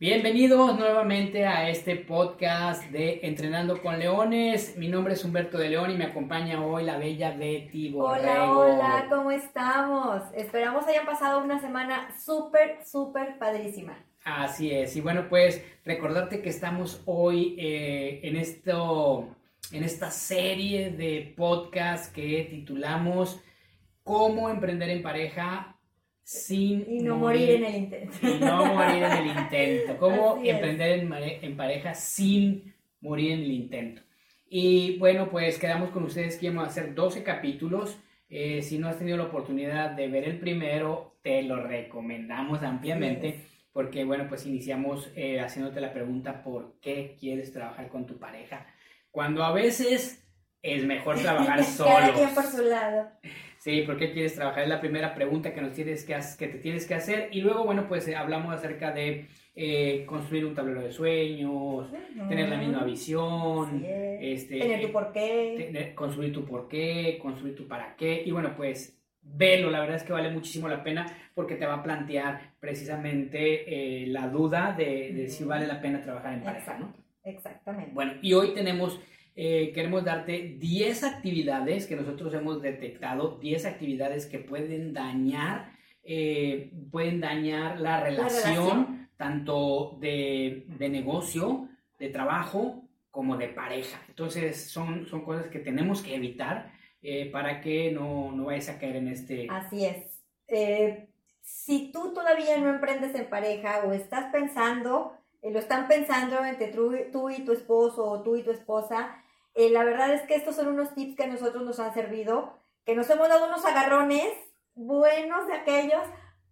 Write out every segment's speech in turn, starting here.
Bienvenidos nuevamente a este podcast de Entrenando con Leones. Mi nombre es Humberto de León y me acompaña hoy la bella Betty Borrego. Hola, hola, ¿cómo estamos? Esperamos hayan pasado una semana súper, súper padrísima. Así es, y bueno, pues recordarte que estamos hoy eh, en, esto, en esta serie de podcast que titulamos Cómo emprender en pareja sin y no morir, en el intento. Y no morir en el intento. Cómo emprender en, pareja sin morir en el intento. Y bueno, pues quedamos con ustedes que vamos a hacer 12 capítulos. Eh, si no has tenido la oportunidad de ver el primero, te lo recomendamos ampliamente. Porque bueno, pues iniciamos eh, haciéndote la pregunta por qué quieres trabajar con tu pareja. Cuando a veces es mejor trabajar solo. Cada quien por su lado. Sí, ¿por qué quieres trabajar? Es la primera pregunta que, nos tienes que, que te tienes que hacer. Y luego, bueno, pues eh, hablamos acerca de eh, construir un tablero de sueños, tener la misma visión, este, tener tu eh, porqué. construir tu porqué, construir tu para qué. Y bueno, pues velo, la verdad es que vale muchísimo la pena porque te va a plantear precisamente la duda de, de, si vale la pena trabajar en pareja, ¿no? Exactamente. Bueno, y hoy tenemos eh, queremos darte 10 actividades que nosotros hemos detectado, 10 actividades que pueden dañar, eh, pueden dañar la relación, tanto de, de, negocio, de trabajo, como de pareja. Entonces son, son cosas que tenemos que evitar eh, para que no, no vayas a caer en este... Así es. si tú todavía no emprendes en pareja o estás pensando lo están pensando entre tú, y tu esposo o tú y tu esposa. Eh, la verdad es que estos son unos tips que a nosotros nos han servido, que nos hemos dado unos agarrones buenos de aquellos,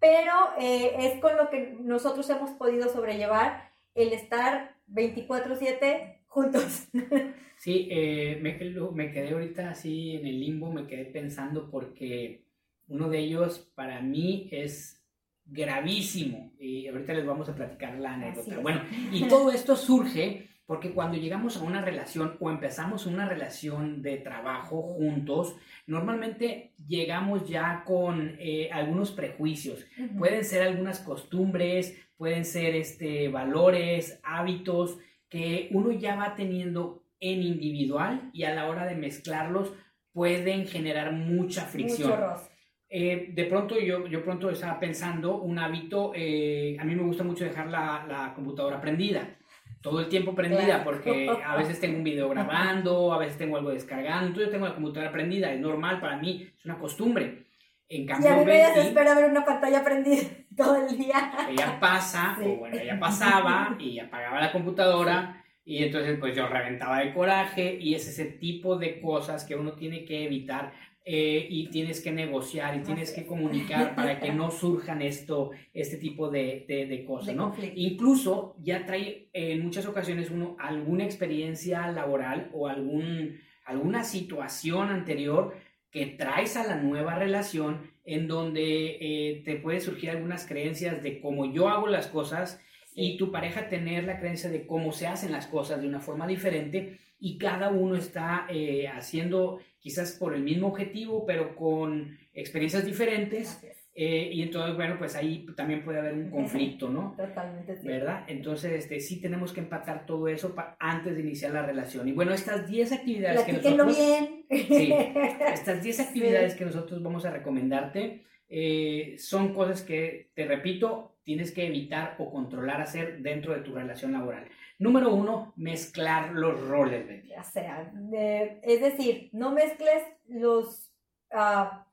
pero eh, es con lo que nosotros hemos podido sobrellevar el estar 24/7 juntos. Sí, eh, me, me quedé ahorita así en el limbo, me quedé pensando porque uno de ellos para mí es gravísimo. Y ahorita les vamos a platicar la anécdota. Bueno, y todo esto surge porque cuando llegamos a una relación o empezamos una relación de trabajo juntos, normalmente llegamos ya con eh, algunos prejuicios. Pueden ser algunas costumbres, pueden ser este, valores, hábitos que uno ya va teniendo en individual y a la hora de mezclarlos pueden generar mucha fricción. Eh, de pronto yo, yo pronto estaba pensando un hábito, eh, a mí me gusta mucho dejar la, la, computadora prendida, todo el tiempo prendida, porque a veces tengo un video grabando, a veces tengo algo descargando, entonces yo tengo la computadora prendida, es normal para mí, es una costumbre. En cambio, y a mí me desespera ver una pantalla prendida todo el día. Ella pasa, o bueno, ella pasaba y apagaba la computadora. Y entonces pues yo reventaba de coraje y es ese tipo de cosas que uno tiene que evitar eh, y tienes que negociar y tienes que comunicar para que no surjan esto, este tipo de, de, cosas, ¿no? Incluso ya trae en muchas ocasiones uno alguna experiencia laboral o algún, alguna situación anterior que traes a la nueva relación en donde eh, te puede surgir algunas creencias de cómo yo hago las cosas y tu pareja tener la creencia de cómo se hacen las cosas de una forma diferente y cada uno está eh, haciendo quizás por el mismo objetivo, pero con experiencias diferentes. Eh, y entonces, bueno, pues ahí también puede haber un conflicto, ¿no? Totalmente. Sí. ¿Verdad? Entonces, este, sí tenemos que empatar todo eso antes de iniciar la relación. Y bueno, estas 10 actividades que nosotros... bien. Sí, estas 10 actividades que nosotros vamos a recomendarte eh, son cosas que, te repito, tienes que evitar o controlar hacer dentro de tu relación laboral. Número uno, mezclar los roles. Ya sea, es decir, no mezcles los ah,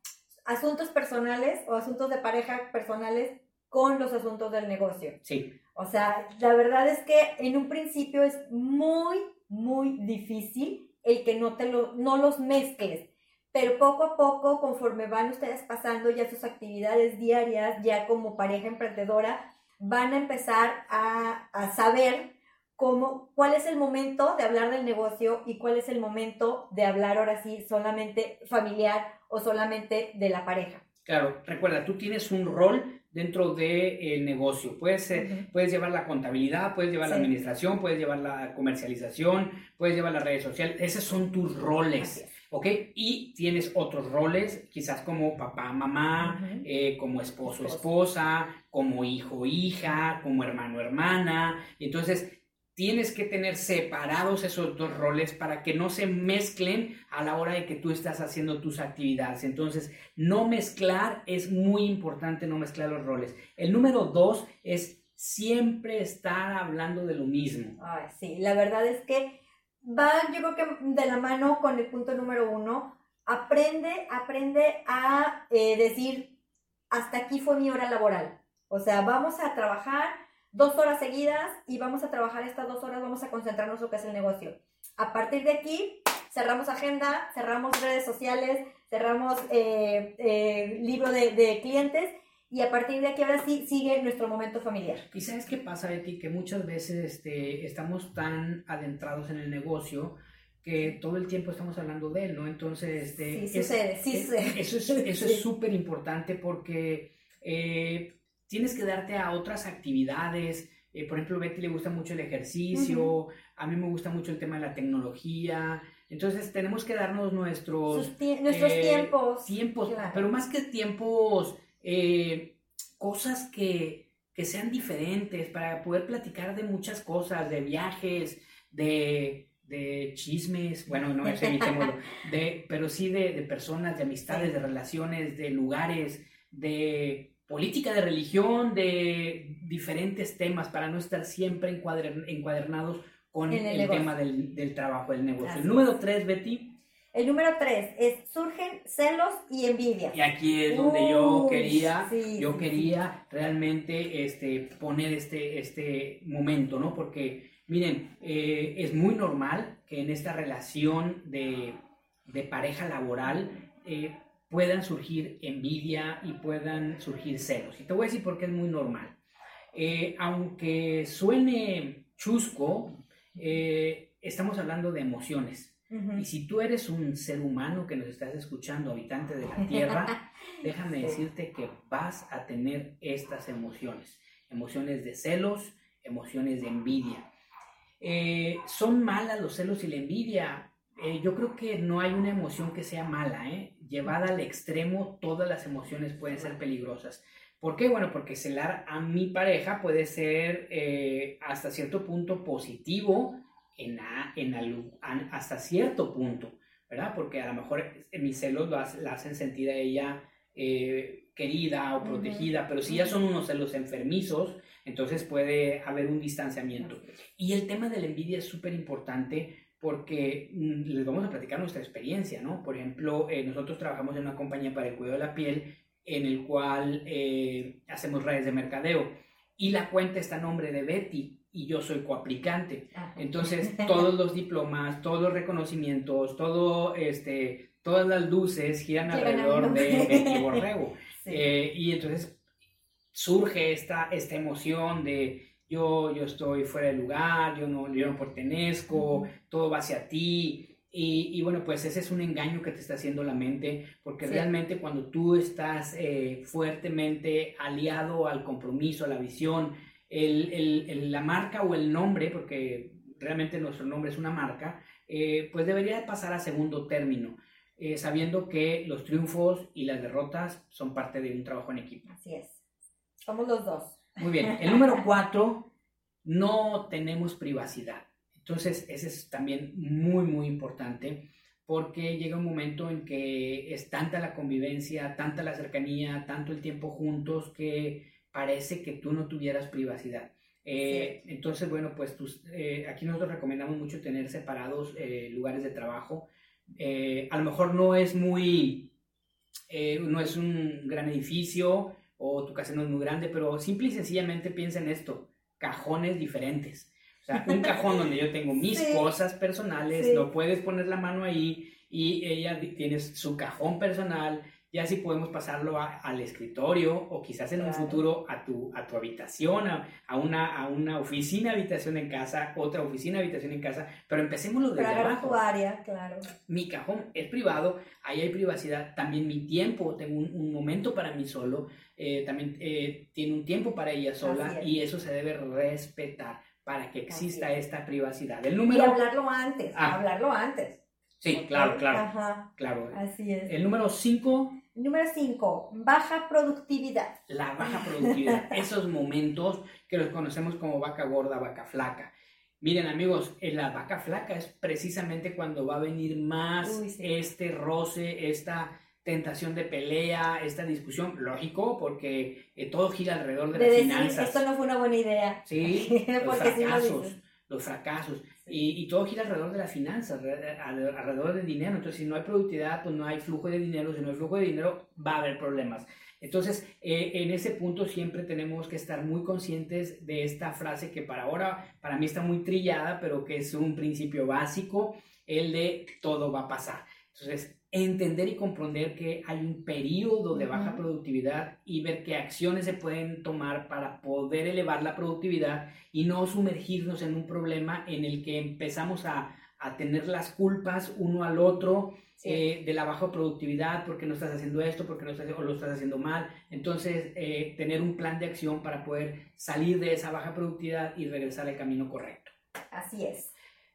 asuntos personales o asuntos de pareja personales con los asuntos del negocio. Sí. O sea, la verdad es que en un principio es muy, muy difícil el que no, te lo, no los mezcles. Pero poco a poco, conforme van ustedes pasando ya sus actividades diarias, ya como pareja emprendedora, van a empezar a, a saber cómo, cuál es el momento de hablar del negocio y cuál es el momento de hablar ahora sí solamente familiar o solamente de la pareja. Claro, recuerda, tú tienes un rol dentro del negocio. Puedes, puedes llevar la contabilidad, puedes llevar la administración, puedes llevar la comercialización, puedes llevar las redes sociales. Esos son tus roles. ¿ok? Y tienes otros roles, quizás como papá, mamá, eh, como Esposo. esposa, como hijo, hija, como hermano, hermana. Entonces, tienes que tener separados esos dos roles para que no se mezclen a la hora de que tú estás haciendo tus actividades. Entonces, no mezclar es muy importante, no mezclar los roles. El número dos es siempre estar hablando de lo mismo. Ay, sí, la verdad es que va, yo creo que de la mano con el punto número uno, aprende, aprende a eh, decir, hasta aquí fue mi hora laboral. O sea, vamos a trabajar dos horas seguidas y vamos a trabajar estas dos horas, vamos a concentrarnos en lo que es el negocio. A partir de aquí, cerramos agenda, cerramos redes sociales, cerramos eh, eh, libro de, de clientes y a partir de aquí ahora sí sigue nuestro momento familiar. ¿Y sabes qué pasa, Betty? Que muchas veces este, estamos tan adentrados en el negocio que todo el tiempo estamos hablando de él, ¿no? Entonces, este, Sí es- sucede, sí es- sucede. Eso es eso es Sí. súper importante porque eh, tienes que darte a otras actividades. Eh, por ejemplo, Betty le gusta mucho el ejercicio, a mí me gusta mucho el tema de la tecnología. Entonces, tenemos que darnos nuestros tie- nuestros eh, tiempos. tiempos, Claro. pero más que tiempos, eh, cosas que, que sean diferentes para poder platicar de muchas cosas, de viajes, de, de chismes, bueno, no es evitémoslo, de, pero sí de, de personas, de amistades, Sí. de relaciones, de lugares, de política, de religión, de diferentes temas para no estar siempre encuader- encuadernados con En el tema del, del trabajo, del negocio. Así el número es. tres, Betty. El número tres es surgen celos y envidia. Y aquí es donde yo quería, sí, yo quería realmente este, poner este, este momento, ¿no? Porque, miren, eh, es muy normal que en esta relación de, de pareja laboral eh, puedan surgir envidia y puedan surgir celos. Y te voy a decir por qué es muy normal. Eh, aunque suene chusco, eh, estamos hablando de emociones. Y si tú eres un ser humano que nos estás escuchando, habitante de la Tierra, déjame decirte que vas a tener estas emociones. Emociones de celos, emociones de envidia. Eh, ¿Son malas los celos y la envidia? Yo creo que no hay una emoción que sea mala, ¿eh? Llevada al extremo, todas las emociones pueden ser peligrosas. ¿Por qué? Bueno, porque celar a mi pareja puede ser eh, hasta cierto punto positivo, en, a- en hasta cierto punto, ¿verdad? Porque a lo mejor mis celos lo hace- la hacen sentir a ella eh, querida o protegida, pero si ya son unos celos enfermizos, entonces puede haber un distanciamiento. Y el tema de la envidia es súper importante porque mm, les vamos a platicar nuestra experiencia, ¿no? Por ejemplo, eh, nosotros trabajamos en una compañía para el cuidado de la piel en el cual eh, hacemos redes de mercadeo y la cuenta está a nombre de Betty y yo soy coaplicante. Ajá. Entonces, todos los diplomas, todos los reconocimientos, todo, este, todas las luces giran alrededor de. Betty Borrego. Sí. Eh, y entonces surge esta, esta emoción de yo, yo estoy fuera de lugar, yo no, yo no pertenezco, todo va hacia ti. Y, y bueno, pues ese es un engaño que te está haciendo la mente, porque Sí. realmente cuando tú estás eh, fuertemente aliado al compromiso, a la visión, el, el- el- la marca o el nombre, porque realmente nuestro nombre es una marca, eh, pues debería pasar a segundo término, eh, sabiendo que los triunfos y las derrotas son parte de un trabajo en equipo. Así es. Somos los dos. Muy bien, el número cuatro, no tenemos privacidad. Entonces, ese es también muy, muy importante porque llega un momento en que es tanta la convivencia, tanta la cercanía, tanto el tiempo juntos que parece que tú no tuvieras privacidad. Eh, entonces, bueno, pues tus- eh, aquí nosotros recomendamos mucho tener separados eh, lugares de trabajo. Eh, a lo mejor no es muy, eh, no es un gran edificio o tu casa no es muy grande, pero simple y sencillamente piensa en esto, cajones diferentes. O sea, un cajón donde yo tengo mis Sí. cosas personales, Sí. no puedes poner la mano ahí y ella tiene su cajón personal, ya si podemos pasarlo a- al escritorio o quizás en un Claro. futuro a tu, a tu habitación, a, a una, a una oficina habitación en casa, otra oficina habitación en casa, pero empecémoslo desde agarrar abajo tu área, claro. mi cajón es privado, ahí hay privacidad, también mi tiempo, tengo un, un momento para mí solo, eh, también eh, tiene un tiempo para ella sola Así es. y eso se debe respetar para que exista Así es. esta privacidad. El Y número... hablarlo antes, Ah. hablarlo antes. Sí, claro, claro. Ajá. Claro. Así es. El número 5. Número 5, baja productividad. La baja productividad. Esos momentos que los conocemos como vaca gorda, vaca flaca. Miren amigos, en la vaca flaca es precisamente cuando va a venir más este roce, esta tentación de pelea, esta discusión, lógico, porque eh, todo gira alrededor de, las finanzas. Esto no fue una buena idea. Sí, los fracasos, los fracasos. Y, y, todo gira alrededor de las finanzas, alrededor del dinero. Entonces, si no hay productividad, pues no hay flujo de dinero. Si no hay flujo de dinero, va a haber problemas. Entonces, eh, en ese punto siempre tenemos que estar muy conscientes de esta frase que para ahora, para mí está muy trillada, pero que es un principio básico, el de todo va a pasar. Entonces, entender y comprender que hay un periodo de baja productividad y ver qué acciones se pueden tomar para poder elevar la productividad y no sumergirnos en un problema en el que empezamos a, a tener las culpas uno al otro eh, de la baja productividad, porque no estás haciendo esto, porque no estás, o lo estás haciendo mal. Entonces, eh, tener un plan de acción para poder salir de esa baja productividad y regresar al camino correcto. Así es.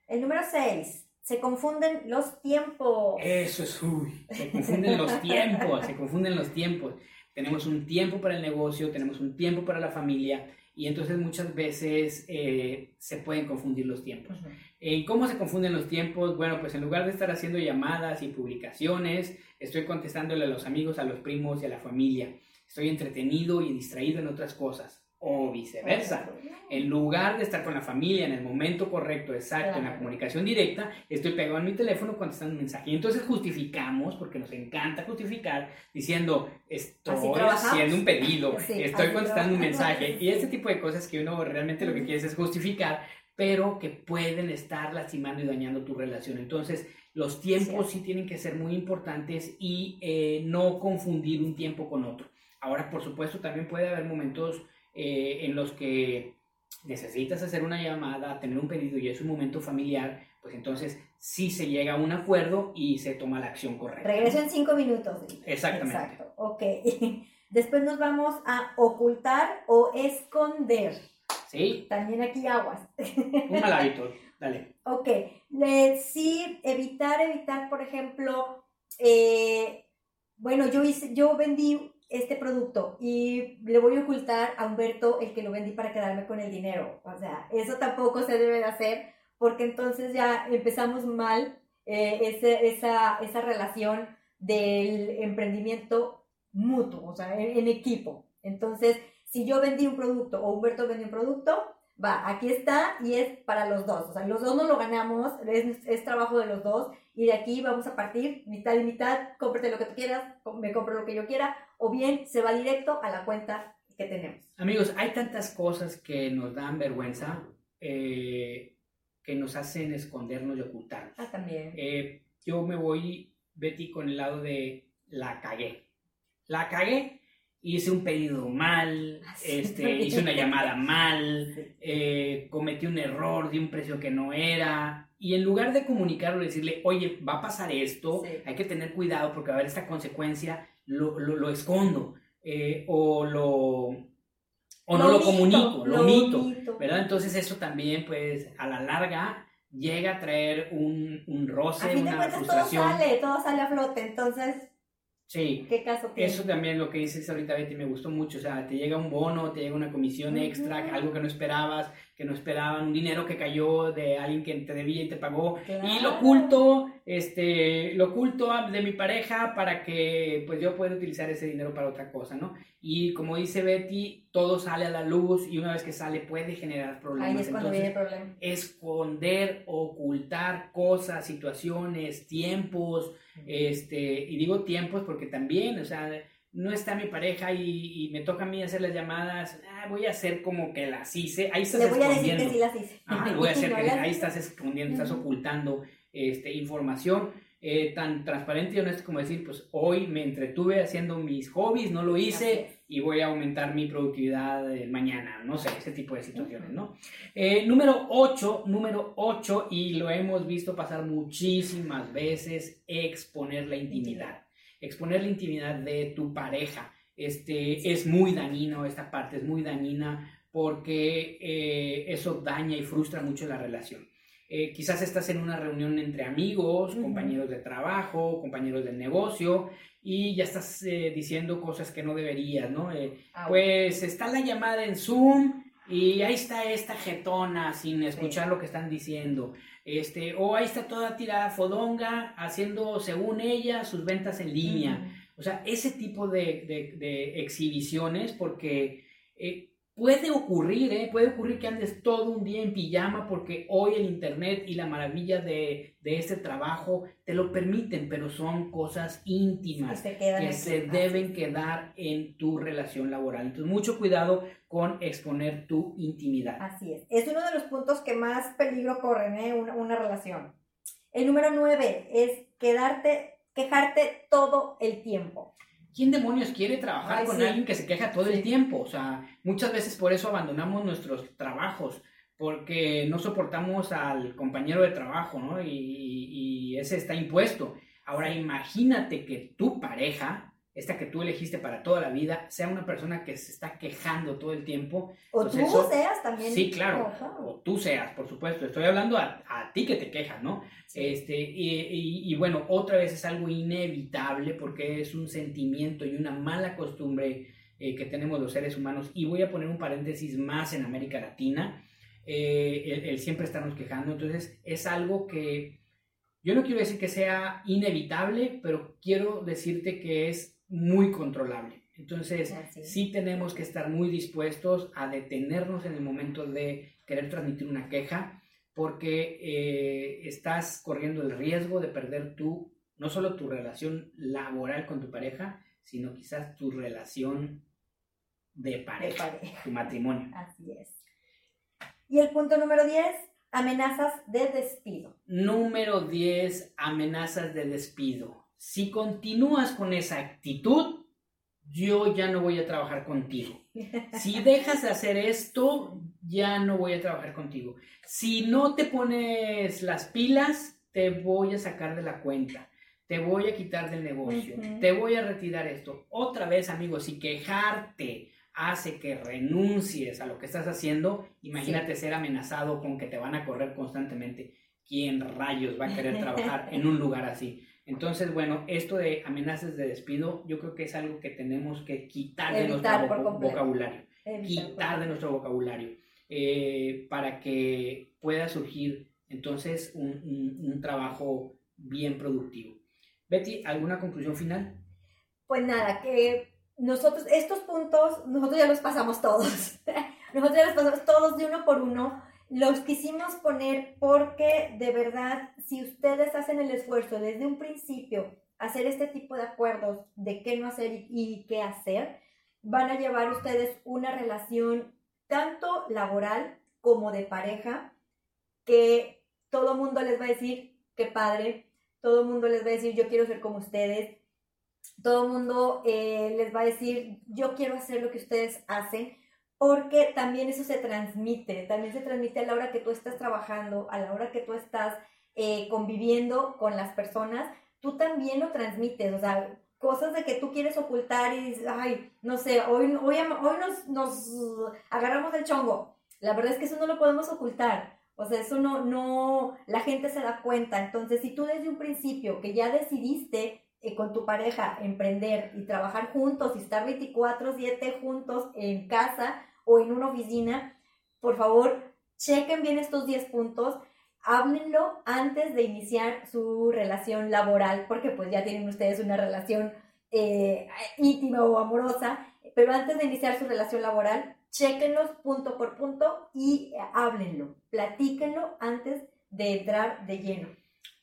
El número 6. Se confunden los tiempos. Eso es, uy, se confunden los tiempos, se confunden los tiempos. Tenemos un tiempo para el negocio, tenemos un tiempo para la familia y entonces muchas veces eh, se pueden confundir los tiempos. ¿En cómo se confunden los tiempos? Bueno, pues en lugar de estar haciendo llamadas y publicaciones, estoy contestándole a los amigos, a los primos y a la familia. Estoy entretenido y distraído en otras cosas o viceversa. En lugar de estar con la familia en el momento correcto, exacto, en la comunicación directa, estoy pegado en mi teléfono contestando un mensaje. Y entonces justificamos, porque nos encanta justificar, diciendo, estoy haciendo un pedido, estoy contestando un mensaje. Y este tipo de cosas que uno realmente lo que quiere es justificar, pero que pueden estar lastimando y dañando tu relación. Entonces, los tiempos sí, tienen que ser muy importantes y eh, no confundir un tiempo con otro. Ahora, por supuesto, también puede haber momentos eh, en los que necesitas hacer una llamada, tener un pedido y es un momento familiar, pues entonces sí se llega a un acuerdo y se toma la acción correcta. Regreso en cinco minutos. Exactamente. Exacto, ok. Después nos vamos a ocultar o esconder. Sí. También aquí aguas. Un mal hábito, dale. Ok. sí, evitar, evitar, por ejemplo, eh, bueno, yo, hice, yo vendí este producto y le voy a ocultar a Humberto el que lo vendí para quedarme con el dinero. O sea, eso tampoco se debe de hacer porque entonces ya empezamos mal eh, esa, esa relación del emprendimiento mutuo, o sea, en, equipo. Entonces, si yo vendí un producto o Humberto vendió un producto, va, aquí está y es para los dos. O sea, los dos no lo ganamos, es, es trabajo de los dos y de aquí vamos a partir mitad y mitad, cómprate lo que tú quieras, me compro lo que yo quiera, o bien se va directo a la cuenta que tenemos. Amigos, hay tantas cosas que nos dan vergüenza, eh, que nos hacen escondernos y ocultarnos. Ah, también. Eh, yo me voy, Betty, con el lado de la cagué. La cagué, hice un pedido mal, ah, este, hice una llamada mal, eh, cometí un error de un precio que no era, y en lugar de comunicarlo, decirle, oye, va a pasar esto, hay que tener cuidado porque va a haber esta consecuencia, lo, lo, escondo eh, o lo... O no lo comunico, lo, mito, ¿verdad? Entonces eso también, pues, a la larga llega a traer un, un roce, a fin de cuentas, frustración. Todo sale, todo sale a flote, entonces Sí. ¿Qué caso tiene? Eso también lo que dices ahorita, Betty, me gustó mucho. O sea, te llega un bono, te llega una comisión extra, algo que no esperabas, que no esperaban, un dinero que cayó de alguien que te debía y te pagó. Y lo oculto, este, lo oculto de mi pareja para que pues yo pueda utilizar ese dinero para otra cosa, ¿no? Y como dice Betty, todo sale a la luz y una vez que sale puede generar problemas. Ahí es cuando viene el problema. Esconder, ocultar cosas, situaciones, tiempos este, y digo tiempos porque también, o sea, no está mi pareja y, me toca a mí hacer las llamadas, ah, voy a hacer como que las hice, ahí estás Le voy a decir que sí las hice. voy a hacer que ahí estás escondiendo, estás ocultando este, información. Eh, tan transparente y honesto como decir, pues hoy me entretuve haciendo mis hobbies, no lo hice y voy a aumentar mi productividad mañana, no sé, ese tipo de situaciones, ¿no? Eh, número 8, número 8, y lo hemos visto pasar muchísimas veces, exponer la intimidad, exponer la intimidad de tu pareja. Este, es muy dañino, esta parte es muy dañina porque eh, eso daña y frustra mucho la relación. eh, quizás estás en una reunión entre amigos, compañeros de trabajo, compañeros de negocio, y ya estás eh, diciendo cosas que no deberías, ¿no? Eh, Ah, pues está la llamada en Zoom y ahí está esta jetona sin escuchar lo que están diciendo. Este, o ahí está toda tirada fodonga haciendo, según ella, sus ventas en línea. O sea, ese tipo de, de- de exhibiciones, porque eh, puede ocurrir, ¿eh? puede ocurrir que andes todo un día en pijama, porque hoy el Internet y la maravilla de, de este trabajo te lo permiten, pero son cosas Que íntimas se que se deben quedar en tu relación laboral. Entonces, mucho cuidado con exponer tu intimidad. Así es. Es uno de los puntos que más peligro corren, ¿eh? Una, una relación. El número nueve es quedarte, quejarte todo el tiempo. ¿Quién demonios quiere trabajar Ay, con sí. alguien que se queja todo Sí. el tiempo? O sea, muchas veces por eso abandonamos nuestros trabajos, porque no soportamos al compañero de trabajo, ¿no? Y, y- y ese está impuesto. Ahora imagínate que tu pareja, esta que tú elegiste para toda la vida, sea una persona que se está quejando todo el tiempo. O Pues tú eso- seas también. Sí, claro. Ajá. O tú seas, por supuesto. Estoy hablando a, a ti que te quejas, ¿no? Sí. Este, y, y- y bueno, otra vez es algo inevitable porque es un sentimiento y una mala costumbre eh, que tenemos los seres humanos. Y voy a poner un paréntesis más en América Latina, eh, el, el siempre estarnos quejando. Entonces, es algo que yo no quiero decir que sea inevitable, pero quiero decirte que es muy controlable. Entonces, Así es. sí tenemos que estar muy dispuestos a detenernos en el momento de querer transmitir una queja, porque eh, estás corriendo el riesgo de perder tu, no solo tu relación laboral con tu pareja, sino quizás tu relación de De pareja, pareja. tu matrimonio. Así es. Y el punto número 10, amenazas de despido. Número 10, amenazas de despido. Si continúas con esa actitud, yo ya no voy a trabajar contigo. Si dejas de hacer esto, ya no voy a trabajar contigo. Si no te pones las pilas, te voy a sacar de la cuenta. Te voy a quitar del negocio. Te voy a retirar esto. Otra vez, amigos, si quejarte hace que renuncies a lo que estás haciendo, imagínate ser amenazado con que te van a correr constantemente. ¿Quién rayos va a querer trabajar en un lugar así? Entonces, bueno, esto de amenazas de despido, yo creo que es algo que tenemos que quitar de Evitar nuestro voc- vocabulario Evitar quitar de nuestro vocabulario eh, para que pueda surgir entonces un, un- un trabajo bien productivo. Betty, ¿alguna conclusión final? Pues nada, que nosotros, estos puntos, nosotros ya los pasamos todos. nosotros ya los pasamos todos de uno por uno. Los quisimos poner porque de verdad, si ustedes hacen el esfuerzo desde un principio, hacer este tipo de acuerdos de qué no hacer y, qué hacer, van a llevar ustedes una relación tanto laboral como de pareja, que todo mundo les va a decir, qué padre, todo mundo les va a decir, yo quiero ser como ustedes, todo mundo eh, les va a decir, yo quiero hacer lo que ustedes hacen, porque también eso se transmite, también se transmite a la hora que tú estás trabajando, a la hora que tú estás eh, conviviendo con las personas, tú también lo transmites, o sea, cosas de que tú quieres ocultar y dices, ay, no sé, hoy, hoy, hoy nos, nos agarramos el chongo. La verdad es que eso no lo podemos ocultar. O sea, eso no, no, la gente se da cuenta. Entonces, si tú desde un principio que ya decidiste eh, con tu pareja emprender y trabajar juntos y estar 24/7 juntos en casa o en una oficina, por favor, chequen bien estos 10 puntos, háblenlo antes de iniciar su relación laboral, porque pues ya tienen ustedes una relación eh, íntima o amorosa, pero antes de iniciar su relación laboral, chequenlos punto por punto y háblenlo, platíquenlo antes de entrar de lleno.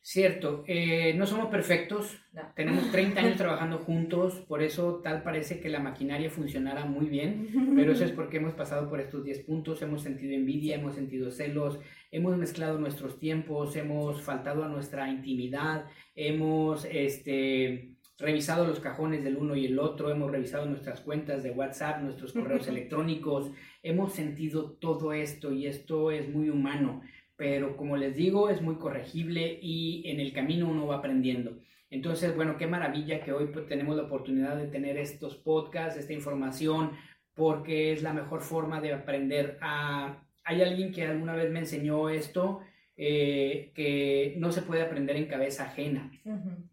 Cierto, eh, no somos perfectos, No. tenemos 30 años trabajando juntos, por eso tal parece que la maquinaria funcionara muy bien, pero eso es porque hemos pasado por estos 10 puntos, hemos sentido envidia, hemos sentido celos, hemos mezclado nuestros tiempos, hemos faltado a nuestra intimidad, hemos este, revisado los cajones del uno y el otro, hemos revisado nuestras cuentas de WhatsApp, nuestros correos electrónicos, hemos sentido todo esto y esto es muy humano, pero como les digo, es muy corregible y en el camino uno va aprendiendo. Entonces, bueno, qué maravilla que hoy pues, tenemos la oportunidad de tener estos podcasts, esta información, porque es la mejor forma de aprender. a hay alguien que alguna vez me enseñó esto, eh, que no se puede aprender en cabeza ajena,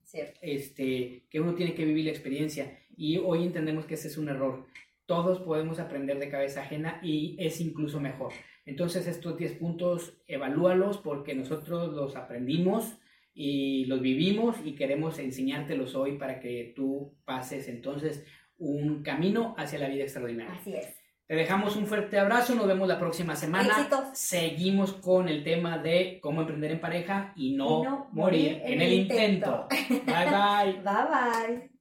cierto. este, que uno tiene que vivir la experiencia y hoy entendemos que ese es un error. Todos podemos aprender de cabeza ajena y es incluso mejor. Entonces estos 10 puntos, evalúalos porque nosotros los aprendimos y los vivimos y queremos enseñártelos hoy para que tú pases entonces un camino hacia la vida extraordinaria. Así es. Te dejamos un fuerte abrazo, nos vemos la próxima semana. Éxitos. Seguimos con el tema de cómo emprender en pareja y no, Y no morir en el intento. Bye bye. Bye bye.